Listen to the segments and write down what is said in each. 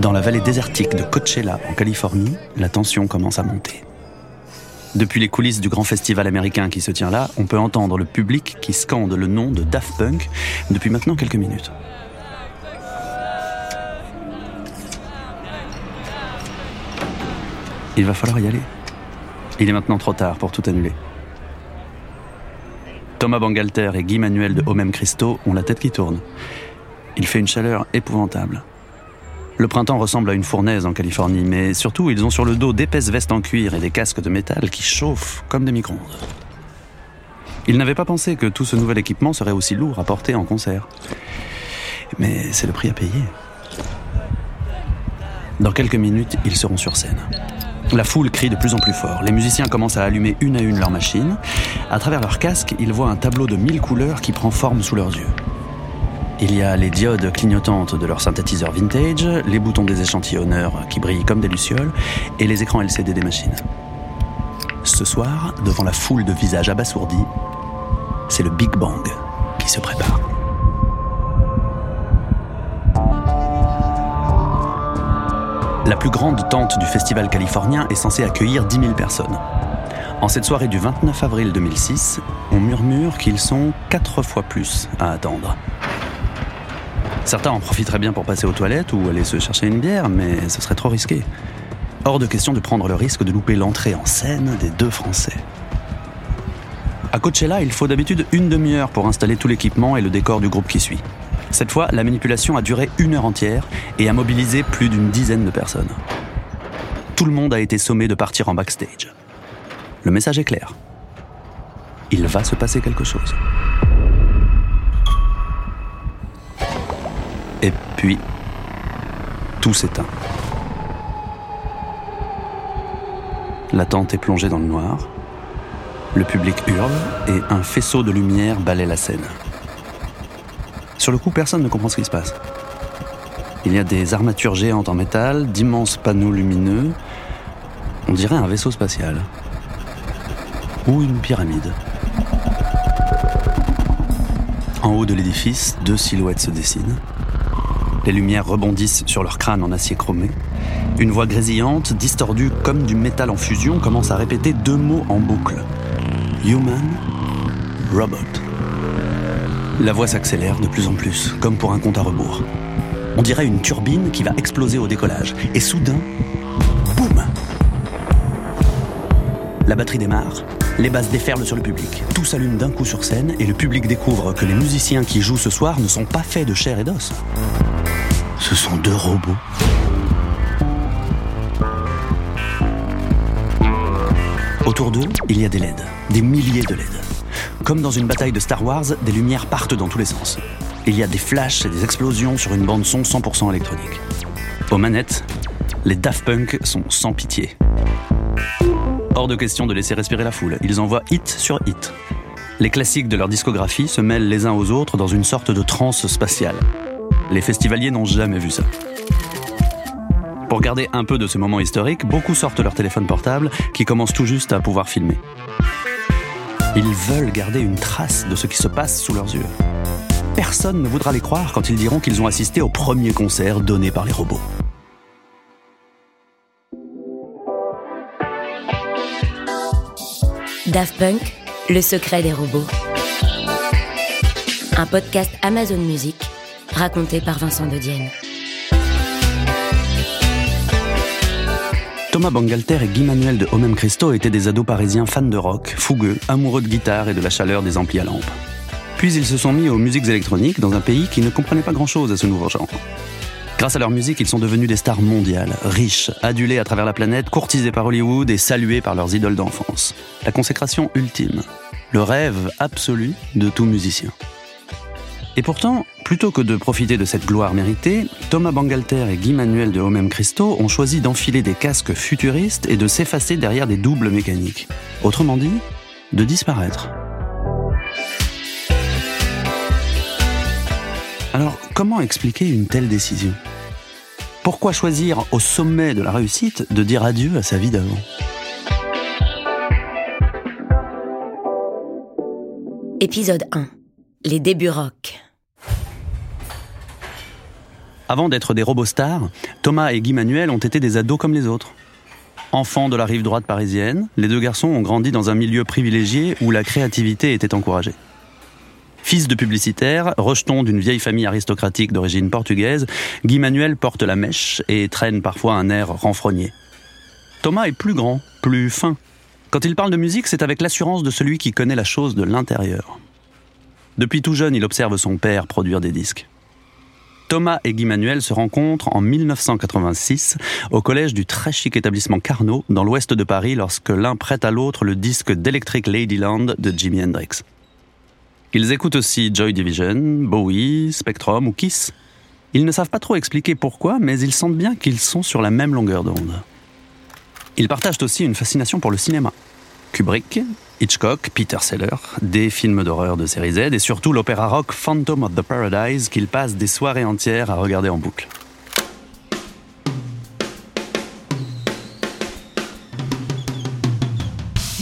Dans la vallée désertique de Coachella, en Californie, la tension commence à monter. Depuis les coulisses du grand festival américain qui se tient là, on peut entendre le public qui scande le nom de Daft Punk depuis maintenant quelques minutes. Il va falloir y aller. Il est maintenant trop tard pour tout annuler. Thomas Bangalter et Guy Manuel de Homem Christo ont la tête qui tourne. Il fait une chaleur épouvantable. Le printemps ressemble à une fournaise en Californie, mais surtout ils ont sur le dos d'épaisses vestes en cuir et des casques de métal qui chauffent comme des micro-ondes. Ils n'avaient pas pensé que tout ce nouvel équipement serait aussi lourd à porter en concert. Mais c'est le prix à payer. Dans quelques minutes, ils seront sur scène. La foule crie de plus en plus fort. Les musiciens commencent à allumer une à une leurs machines. À travers leurs casques, ils voient un tableau de mille couleurs qui prend forme sous leurs yeux. Il y a les diodes clignotantes de leurs synthétiseurs vintage, les boutons des échantillonneurs qui brillent comme des lucioles, et les écrans LCD des machines. Ce soir, devant la foule de visages abasourdis, c'est le Big Bang qui se prépare. La plus grande tente du festival californien est censée accueillir 10 000 personnes. En cette soirée du 29 avril 2006, on murmure qu'ils sont quatre fois plus à attendre. Certains en profiteraient bien pour passer aux toilettes ou aller se chercher une bière, mais ce serait trop risqué. Hors de question de prendre le risque de louper l'entrée en scène des deux Français. À Coachella, il faut d'habitude une demi-heure pour installer tout l'équipement et le décor du groupe qui suit. Cette fois, la manipulation a duré une heure entière et a mobilisé plus d'une dizaine de personnes. Tout le monde a été sommé de partir en backstage. Le message est clair. Il va se passer quelque chose. Puis, tout s'éteint. La tente est plongée dans le noir. Le public hurle et un faisceau de lumière balaie la scène. Sur le coup, personne ne comprend ce qui se passe. Il y a des armatures géantes en métal, d'immenses panneaux lumineux. On dirait un vaisseau spatial. Ou une pyramide. En haut de l'édifice, deux silhouettes se dessinent. Les lumières rebondissent sur leur crâne en acier chromé. Une voix grésillante, distordue comme du métal en fusion, commence à répéter deux mots en boucle. Human, robot. La voix s'accélère de plus en plus, comme pour un compte à rebours. On dirait une turbine qui va exploser au décollage. Et soudain, boum La batterie démarre, les basses déferlent sur le public. Tout s'allume d'un coup sur scène et le public découvre que les musiciens qui jouent ce soir ne sont pas faits de chair et d'os. Ce sont deux robots. Autour d'eux, il y a des LED, des milliers de LED. Comme dans une bataille de Star Wars, des lumières partent dans tous les sens. Il y a des flashs et des explosions sur une bande son 100% électronique. Aux manettes, les Daft Punk sont sans pitié. Hors de question de laisser respirer la foule, ils envoient hit sur hit. Les classiques de leur discographie se mêlent les uns aux autres dans une sorte de transe spatiale. Les festivaliers n'ont jamais vu ça. Pour garder un peu de ce moment historique, beaucoup sortent leur téléphone portable qui commence tout juste à pouvoir filmer. Ils veulent garder une trace de ce qui se passe sous leurs yeux. Personne ne voudra les croire quand ils diront qu'ils ont assisté au premier concert donné par les robots. Daft Punk, le secret des robots. Un podcast Amazon Music raconté par Vincent de Dienne. Thomas Bangalter et Guy Manuel de Homem Christo étaient des ados parisiens fans de rock, fougueux, amoureux de guitare et de la chaleur des amplis à lampe. Puis ils se sont mis aux musiques électroniques dans un pays qui ne comprenait pas grand-chose à ce nouveau genre. Grâce à leur musique, ils sont devenus des stars mondiales, riches, adulés à travers la planète, courtisés par Hollywood et salués par leurs idoles d'enfance. La consécration ultime, le rêve absolu de tout musicien. Et pourtant, plutôt que de profiter de cette gloire méritée, Thomas Bangalter et Guy Manuel de Homem Christo ont choisi d'enfiler des casques futuristes et de s'effacer derrière des doubles mécaniques. Autrement dit, de disparaître. Alors, comment expliquer une telle décision? Pourquoi choisir au sommet de la réussite de dire adieu à sa vie d'avant? Épisode 1. Les débuts rock. Avant d'être des robots stars, Thomas et Guy Manuel ont été des ados comme les autres. Enfants de la rive droite parisienne, les deux garçons ont grandi dans un milieu privilégié où la créativité était encouragée. Fils de publicitaire, rejeton d'une vieille famille aristocratique d'origine portugaise, Guy Manuel porte la mèche et traîne parfois un air renfrogné. Thomas est plus grand, plus fin. Quand il parle de musique, c'est avec l'assurance de celui qui connaît la chose de l'intérieur. Depuis tout jeune, il observe son père produire des disques. Thomas et Guy Manuel se rencontrent en 1986 au collège du très chic établissement Carnot dans l'ouest de Paris lorsque l'un prête à l'autre le disque d'Electric Ladyland de Jimi Hendrix. Ils écoutent aussi Joy Division, Bowie, Spectrum ou Kiss. Ils ne savent pas trop expliquer pourquoi, mais ils sentent bien qu'ils sont sur la même longueur d'onde. Ils partagent aussi une fascination pour le cinéma. Kubrick, Hitchcock, Peter Seller, des films d'horreur de série Z et surtout l'opéra rock Phantom of the Paradise qu'ils passent des soirées entières à regarder en boucle.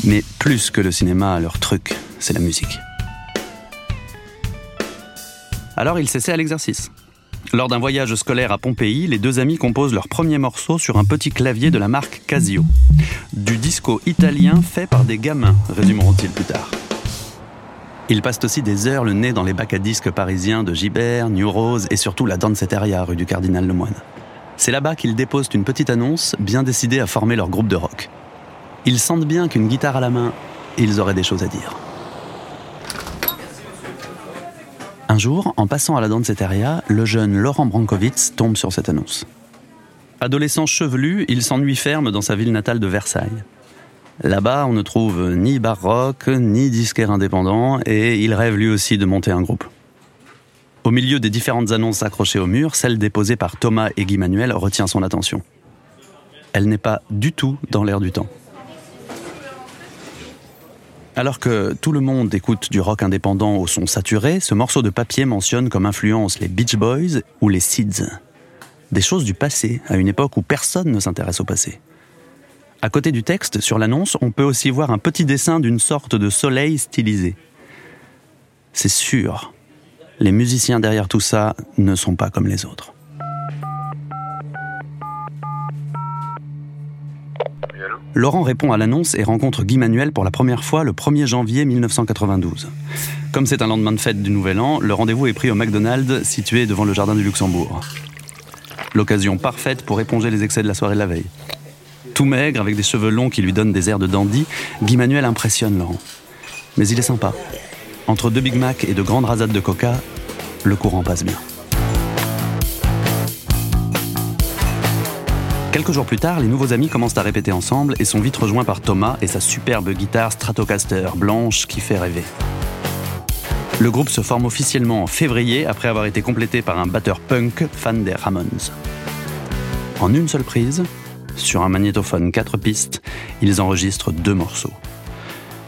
Mais plus que le cinéma, leur truc, c'est la musique. Alors ils s'essaient à l'exercice. Lors d'un voyage scolaire à Pompéi, les deux amis composent leur premier morceau sur un petit clavier de la marque Casio. Du disco italien fait par des gamins, résumeront-ils plus tard. Ils passent aussi des heures le nez dans les bacs à disques parisiens de Gibert, New Rose et surtout la Danceteria rue du Cardinal Lemoine. C'est là-bas qu'ils déposent une petite annonce, bien décidés à former leur groupe de rock. Ils sentent bien qu'une guitare à la main, ils auraient des choses à dire. Un jour, en passant à la danceteria, le jeune Laurent Brankovitz tombe sur cette annonce. Adolescent chevelu, il s'ennuie ferme dans sa ville natale de Versailles. Là-bas, on ne trouve ni baroque, ni disquaire indépendant, et il rêve lui aussi de monter un groupe. Au milieu des différentes annonces accrochées au mur, celle déposée par Thomas et Guy Manuel retient son attention. Elle n'est pas du tout dans l'air du temps. Alors que tout le monde écoute du rock indépendant au son saturé, ce morceau de papier mentionne comme influence les Beach Boys ou les Seeds. Des choses du passé, à une époque où personne ne s'intéresse au passé. À côté du texte, sur l'annonce, on peut aussi voir un petit dessin d'une sorte de soleil stylisé. C'est sûr, les musiciens derrière tout ça ne sont pas comme les autres. Laurent répond à l'annonce et rencontre Guy Manuel pour la première fois le 1er janvier 1992. Comme c'est un lendemain de fête du Nouvel An, le rendez-vous est pris au McDonald's situé devant le Jardin du Luxembourg. L'occasion parfaite pour éponger les excès de la soirée de la veille. Tout maigre, avec des cheveux longs qui lui donnent des airs de dandy, Guy Manuel impressionne Laurent. Mais il est sympa. Entre deux Big Mac et de grandes rasades de coca, le courant passe bien. Quelques jours plus tard, les nouveaux amis commencent à répéter ensemble et sont vite rejoints par Thomas et sa superbe guitare Stratocaster blanche qui fait rêver. Le groupe se forme officiellement en février après avoir été complété par un batteur punk fan des Ramones. En une seule prise, sur un magnétophone 4 pistes, ils enregistrent deux morceaux.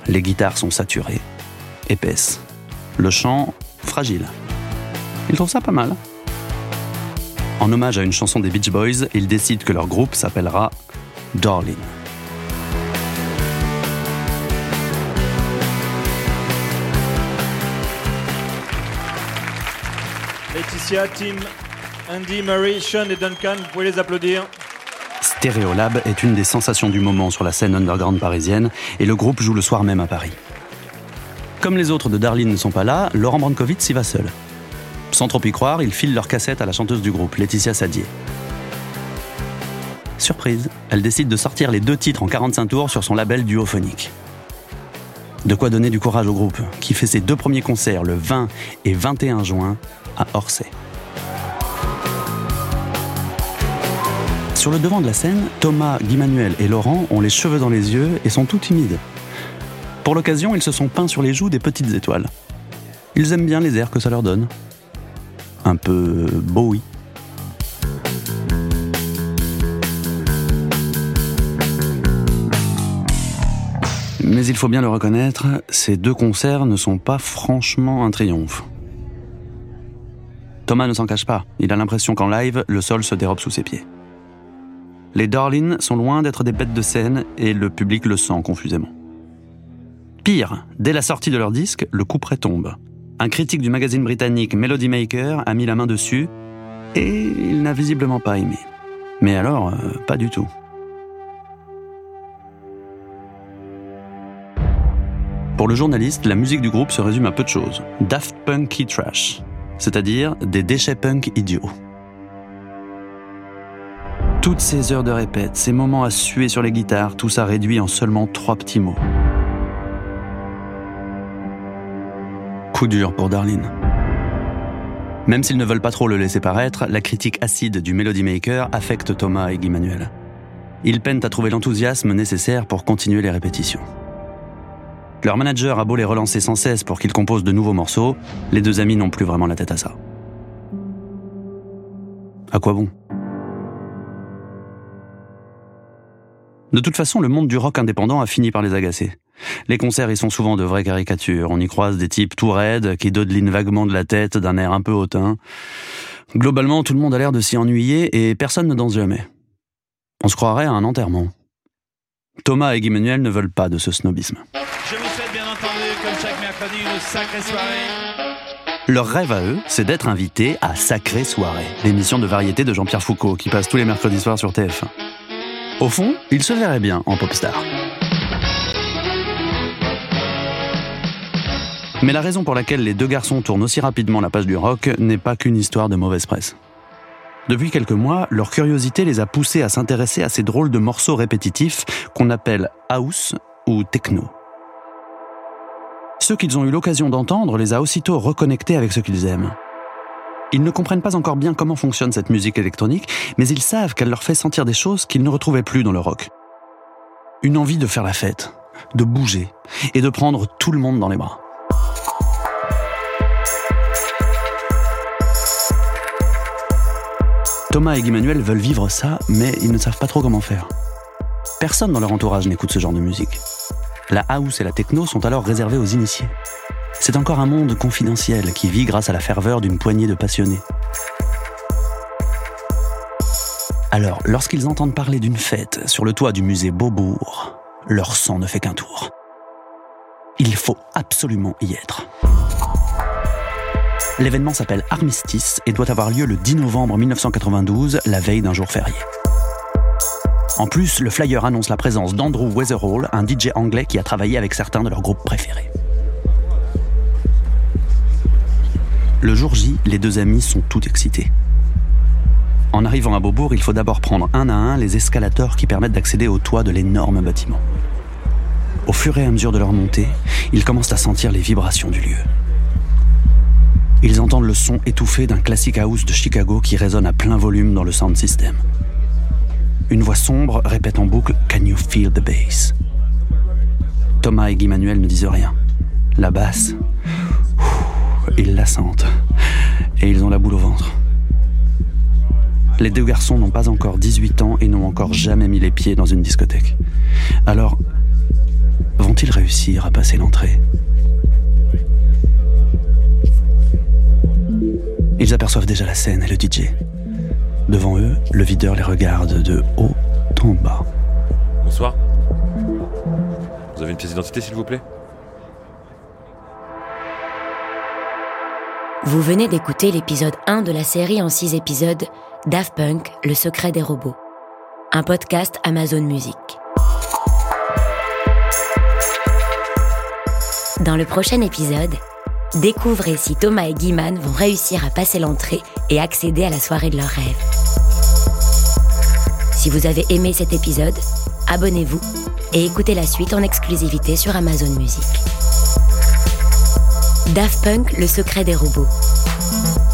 Les guitares sont saturées, épaisses. Le chant, fragile. Ils trouvent ça pas mal. En hommage à une chanson des Beach Boys, ils décident que leur groupe s'appellera Darling. Laetitia, Tim, Andy, Murray, Sean et Duncan, vous pouvez les applaudir. Stereolab est une des sensations du moment sur la scène underground parisienne et le groupe joue le soir même à Paris. Comme les autres de Darlene ne sont pas là, Laurent Brankovitz y va seul. Sans trop y croire, ils filent leur cassette à la chanteuse du groupe, Laetitia Sadier. Surprise, elle décide de sortir les deux titres en 45 tours sur son label duophonique. De quoi donner du courage au groupe, qui fait ses deux premiers concerts le 20 et 21 juin à Orsay. Sur le devant de la scène, Thomas, Guy Manuel et Laurent ont les cheveux dans les yeux et sont tout timides. Pour l'occasion, ils se sont peints sur les joues des petites étoiles. Ils aiment bien les airs que ça leur donne un peu Bowie. Mais il faut bien le reconnaître, ces deux concerts ne sont pas franchement un triomphe. Thomas ne s'en cache pas, il a l'impression qu'en live, le sol se dérobe sous ses pieds. Les Darlings sont loin d'être des bêtes de scène et le public le sent confusément. Pire, dès la sortie de leur disque, le coup près tombe. Un critique du magazine britannique Melody Maker a mis la main dessus et il n'a visiblement pas aimé. Mais alors, euh, pas du tout. Pour le journaliste, la musique du groupe se résume à peu de choses. Daft Punky Trash, c'est-à-dire des déchets punk idiots. Toutes ces heures de répète, ces moments à suer sur les guitares, tout ça réduit en seulement trois petits mots. Dur pour Darlene. Même s'ils ne veulent pas trop le laisser paraître, la critique acide du Melody Maker affecte Thomas et Guy Manuel. Ils peinent à trouver l'enthousiasme nécessaire pour continuer les répétitions. Leur manager a beau les relancer sans cesse pour qu'ils composent de nouveaux morceaux, les deux amis n'ont plus vraiment la tête à ça. À quoi bon? De toute façon, le monde du rock indépendant a fini par les agacer. Les concerts y sont souvent de vraies caricatures. On y croise des types tout raides qui dodelinent vaguement de la tête d'un air un peu hautain. Globalement, tout le monde a l'air de s'y ennuyer et personne ne danse jamais. On se croirait à un enterrement. Thomas et Guy Manuel ne veulent pas de ce snobisme. Je vous souhaite bien entendu, comme chaque mercredi, une sacrée soirée. Leur rêve à eux, c'est d'être invités à Sacrée Soirée, l'émission de variété de Jean-Pierre Foucault qui passe tous les mercredis soirs sur TF1. Au fond, ils se verraient bien en pop star. Mais la raison pour laquelle les deux garçons tournent aussi rapidement la page du rock n'est pas qu'une histoire de mauvaise presse. Depuis quelques mois, leur curiosité les a poussés à s'intéresser à ces drôles de morceaux répétitifs qu'on appelle house ou techno. Ceux qu'ils ont eu l'occasion d'entendre les a aussitôt reconnectés avec ce qu'ils aiment. Ils ne comprennent pas encore bien comment fonctionne cette musique électronique, mais ils savent qu'elle leur fait sentir des choses qu'ils ne retrouvaient plus dans le rock. Une envie de faire la fête, de bouger et de prendre tout le monde dans les bras. Thomas et Guy Manuel veulent vivre ça, mais ils ne savent pas trop comment faire. Personne dans leur entourage n'écoute ce genre de musique. La house et la techno sont alors réservées aux initiés. C'est encore un monde confidentiel qui vit grâce à la ferveur d'une poignée de passionnés. Alors, lorsqu'ils entendent parler d'une fête sur le toit du musée Beaubourg, leur sang ne fait qu'un tour. Il faut absolument y être. L'événement s'appelle Armistice et doit avoir lieu le 10 novembre 1992, la veille d'un jour férié. En plus, le flyer annonce la présence d'Andrew Weatherall, un DJ anglais qui a travaillé avec certains de leurs groupes préférés. Le jour J, les deux amis sont tout excités. En arrivant à Beaubourg, il faut d'abord prendre un à un les escalators qui permettent d'accéder au toit de l'énorme bâtiment. Au fur et à mesure de leur montée, ils commencent à sentir les vibrations du lieu. Ils entendent le son étouffé d'un classic house de Chicago qui résonne à plein volume dans le sound system. Une voix sombre répète en boucle Can you feel the bass? Thomas et Guy Manuel ne disent rien. La basse, ils la sentent. Et ils ont la boule au ventre. Les deux garçons n'ont pas encore 18 ans et n'ont encore jamais mis les pieds dans une discothèque. Alors, vont-ils réussir à passer l'entrée? Ils aperçoivent déjà la scène et le DJ. Devant eux, le videur les regarde de haut en bas. Bonsoir. Vous avez une pièce d'identité, s'il vous plaît? Vous venez d'écouter l'épisode 1 de la série en 6 épisodes Daft Punk, le secret des robots. Un podcast Amazon Music. Dans le prochain épisode, Découvrez si Thomas et Guiman vont réussir à passer l'entrée et accéder à la soirée de leurs rêves. Si vous avez aimé cet épisode, abonnez-vous et écoutez la suite en exclusivité sur Amazon Music. Daft Punk, le secret des robots.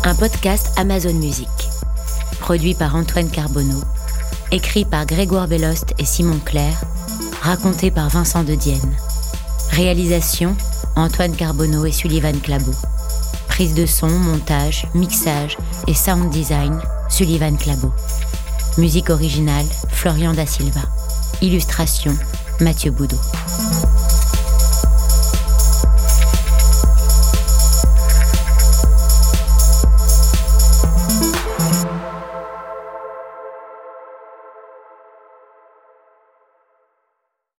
Un podcast Amazon Music. Produit par Antoine Carbonneau. Écrit par Grégoire Bellost et Simon Claire. Raconté par Vincent de Dienne. Réalisation Antoine Carbonneau et Sullivan Clabot. Prise de son, montage, mixage et sound design, Sullivan Clabot. Musique originale, Florian Da Silva. Illustration, Mathieu Boudot.